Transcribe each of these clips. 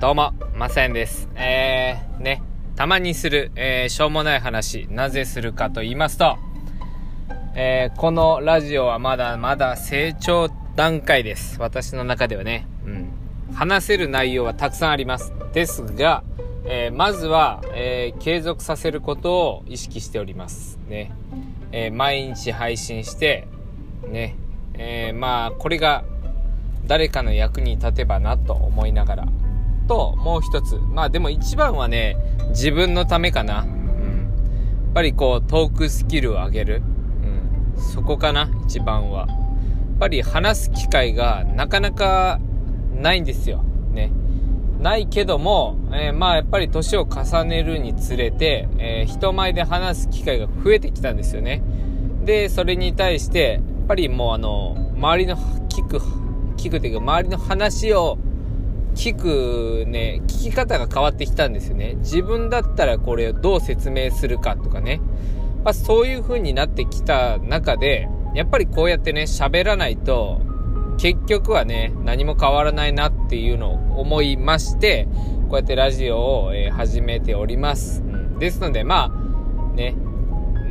どうも、まさやんです。えー、ね、たまにする、えー、しょうもない話、なぜするかと言いますと、えー、このラジオはまだまだ成長段階です。私の中ではね、うん。話せる内容はたくさんあります。ですが、えー、まずは、えー、継続させることを意識しております。ね。えー、毎日配信して、ね。えまあ、これが誰かの役に立てばなと思いながら。と、もう一つ。まあでも一番はね、自分のためかな。うん。やっぱりこう、トークスキルを上げる。うん。そこかな、一番は。やっぱり話す機会がなかなかないんですよ。ね。ないけども、えー、まあやっぱり年を重ねるにつれて、えー、人前で話す機会が増えてきたんですよね。で、それに対して、やっぱりもうあの、周りの聞く聞くっていうか、周りの話を聞くね、聞き方が変わってきたんですよね。自分だったらこれをどう説明するかとかね。まあ、そういう風になってきた中で、やっぱりこうやってね、喋らないと、結局はね、何も変わらないなっていうのを思いまして、こうやってラジオを、え、始めております。ですので、まあ、ね、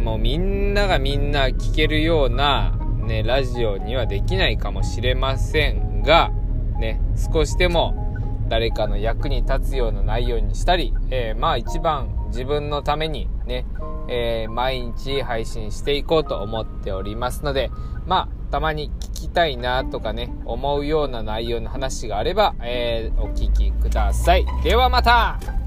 もうみんながみんな聞けるようなね、ラジオにはできないかもしれませんが、ね、少しでも誰かの役に立つような内容にしたり、えー、まあ一番自分のためにね、えー、毎日配信していこうと思っておりますので、まあ、たまに聞きたいなとかね、思うような内容の話があれば、えー、お聞きください。ではまた